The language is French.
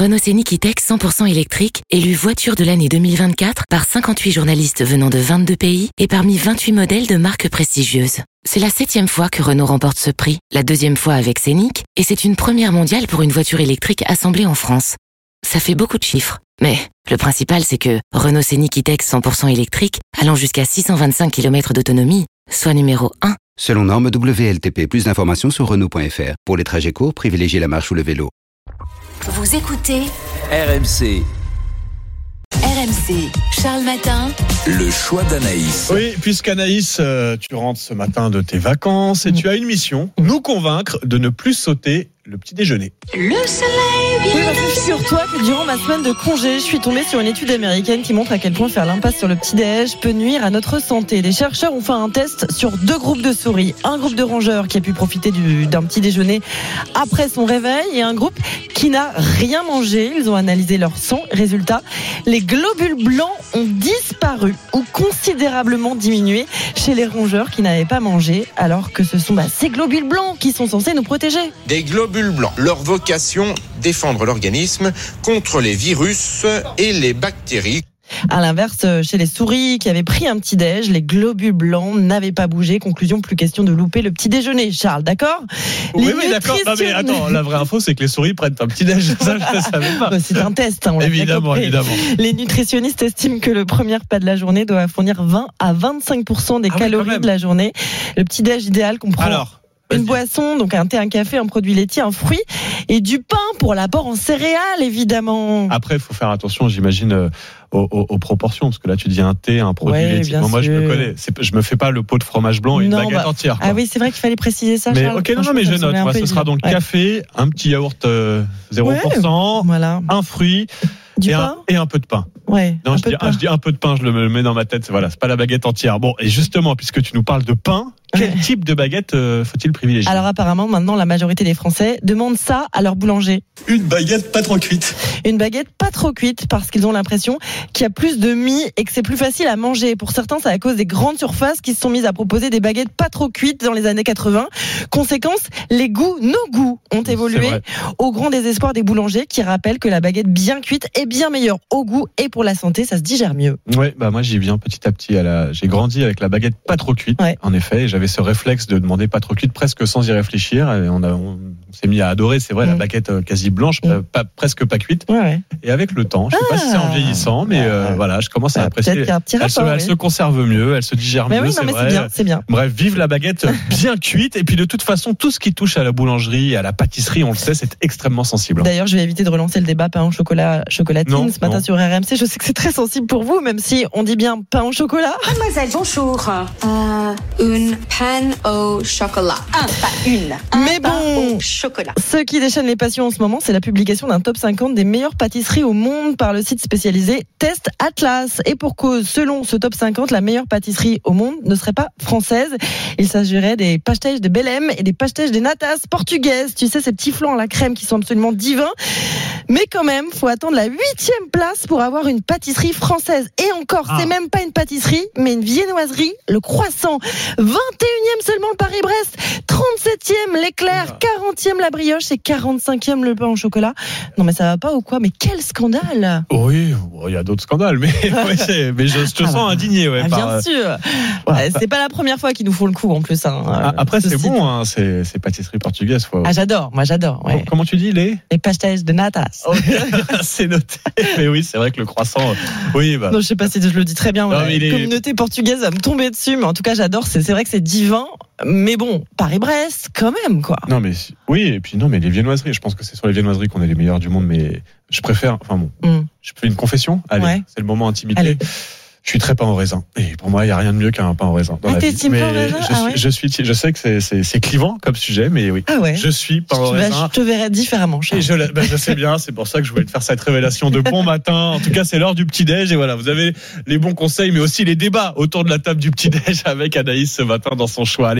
Renault Scénic E-Tech 100% électrique, élu voiture de l'année 2024 par 58 journalistes venant de 22 pays et parmi 28 modèles de marques prestigieuses. C'est la septième fois que Renault remporte ce prix, la deuxième fois avec Scénic, et c'est une première mondiale pour une voiture électrique assemblée en France. Ça fait beaucoup de chiffres. Mais le principal, c'est que Renault Scénic E-Tech 100% électrique, allant jusqu'à 625 km d'autonomie, soit numéro 1. Selon norme WLTP, plus d'informations sur Renault.fr. Pour les trajets courts, privilégiez la marche ou le vélo. Vous écoutez RMC, RMC, Charles Matin. le choix d'Anaïs. Oui, puisqu'Anaïs, euh, tu rentres ce matin de tes vacances et tu as une mission, nous convaincre de ne plus sauter le petit déjeuner. Le soleil Figure-toi que durant ma semaine de congé, je suis tombée sur une étude américaine qui montre à quel point faire l'impasse sur le petit-déj peut nuire à notre santé. Des chercheurs ont fait un test sur deux groupes de souris. Un groupe de rongeurs qui a pu profiter du- d'un petit déjeuner après son réveil et un groupe qui n'a rien mangé. Ils ont analysé leur sang. Résultat, les globules blancs ont disparu considérablement diminué chez les rongeurs qui n'avaient pas mangé, alors que ce sont bah, ces globules blancs qui sont censés nous protéger. Des globules blancs. Leur vocation, défendre l'organisme contre les virus et les bactéries. À l'inverse, euh, chez les souris qui avaient pris un petit déj, les globules blancs n'avaient pas bougé. Conclusion, plus question de louper le petit déjeuner. Charles, d'accord? Oui, Les oui, d'accord. Non, mais attends, la vraie info, c'est que les souris prennent un petit déj. Ça, je ne savais pas. C'est un test, hein, on Évidemment, évidemment. Les nutritionnistes estiment que le premier repas de la journée doit fournir 20 à 25% des Ah calories de la journée. Le petit déj idéal comprend Alors, une boisson, donc un thé, un café, un produit laitier, un fruit et du pain pour l'apport en céréales, évidemment. Après, il faut faire attention, j'imagine, euh, aux, aux- aux proportions, parce que là, tu dis un thé, un produit Ouais, laitier. Bon, moi, je me connais. Je me fais pas le pot de fromage blanc et une baguette bah, entière. quoi. Ah oui, c'est vrai qu'il fallait préciser ça. mais Charles. ok, non, non, mais je note. Moi, ce sera donc Ouais. café, un petit yaourt euh, 0%, Voilà. un fruit Du et pain un, et un peu de pain. Ouais. Non, je dis, pain. je dis un peu de pain, je le mets dans ma tête. Voilà, c'est pas la baguette entière. Bon, et justement, puisque tu nous parles de pain, quel type de baguette euh, faut-il privilégier? Alors apparemment, maintenant, la majorité des Français demandent ça à leur boulanger. Une baguette pas trop cuite. Une baguette pas trop cuite parce qu'ils ont l'impression qu'il y a plus de mie et que c'est plus facile à manger. Pour certains, c'est à cause des grandes surfaces qui se sont mises à proposer des baguettes pas trop cuites dans les années 80. Conséquence, les goûts, nos goûts ont évolué au grand désespoir des boulangers qui rappellent que la baguette bien cuite est bien meilleure au goût et pour la santé, ça se digère mieux. Ouais, bah moi j'y viens petit à petit. À la... J'ai grandi avec la baguette pas trop cuite, Ouais. en effet, et j'avais ce réflexe de demander pas trop cuite presque sans y réfléchir. Et on, a, on s'est mis à adorer, c'est vrai, la Mm. baguette euh, quasi blanche, Mm. pas- pas, presque pas cuite. Ouais, ouais. Et avec le temps, je sais pas si c'est en Ah. vieillissant, mais euh, Ouais. voilà, je commence à Bah, apprécier. Elle, se, elle se conserve mieux, elle se digère Mais mieux, oui, non, c'est mais c'est vrai. bien, c'est bien. Bref, vive la baguette bien cuite. Et puis de toute façon, tout ce qui touche à la boulangerie, à la pâtisserie, on le sait, c'est extrêmement sensible. D'ailleurs, je vais éviter de relancer le débat pain au chocolat, chocolatine Non, ce matin non. sur RMC. Je sais que c'est très sensible pour vous, même si on dit bien pain au chocolat. Mademoiselle, bonjour. Euh, une panne au chocolat. Un, pas une. Un Mais pain bon. au chocolat. Ce qui déchaîne les passions en ce moment, c'est la publication d'un top 50 des meilleures pâtisseries au monde par le site spécialisé Test Atlas. Et pour cause, selon ce top 50, la meilleure pâtisserie au monde ne serait pas française. Il s'agirait des pastèches de Belém et des pastèches des natas portugaises. Tu sais, ces petits flancs à la crème qui sont absolument divins. Mais quand même, faut attendre la huitième place pour avoir une pâtisserie française. Et encore, Ah. c'est même pas une pâtisserie, mais une viennoiserie, le croissant. 21e seulement le Paris-Brest, 37e l'éclair, 40e la brioche et 45e le pain au chocolat. Non mais ça va pas ou quoi? Mais quel scandale Oui, il y a d'autres scandales, mais, ouais, c'est- mais je, je te Ah sens bah, indigné. Ouais, Ah, par, Bien sûr. Euh, C'est pas la première fois qu'ils nous font le coup en plus. hein, Ah, euh, Après, ce c'est bon, hein, ces, ces pâtisseries portugaises. Faut... Ah j'adore, moi j'adore. ouais. Comment tu dis les? Les pastèches de natas. C'est noté. Mais oui, c'est vrai que le croissant. Oui, bah. Non, je sais pas si je le dis très bien. Non, est- La communauté portugaise va me tomber dessus, mais en tout cas, j'adore. C'est vrai que c'est divin. Mais bon, Paris-Brest, quand même, quoi. Non, mais oui, et puis non, mais les viennoiseries. Je pense que c'est sur les viennoiseries qu'on est les meilleurs du monde, mais je préfère. Enfin bon, Mm. je fais une confession. Allez, Ouais. c'est le moment intimité. Allez. Je suis très pain au raisin. Et pour moi, il n'y a rien de mieux qu'un pain au raisin. Dans Ah, la vie. team Mais pain au raisin? je, Ah suis, ouais je suis, je sais que c'est- clivant comme sujet, mais oui. Ah ouais? Je suis pain au Bah, raisin. je te verrai différemment. Et je, bah, je sais bien, c'est pour ça que je voulais te faire cette révélation de bon matin. En tout cas, c'est l'heure du petit-déj. Et voilà, vous avez les bons conseils, mais aussi les débats autour de la table du petit-déj avec Anaïs ce matin dans son choix. Allez,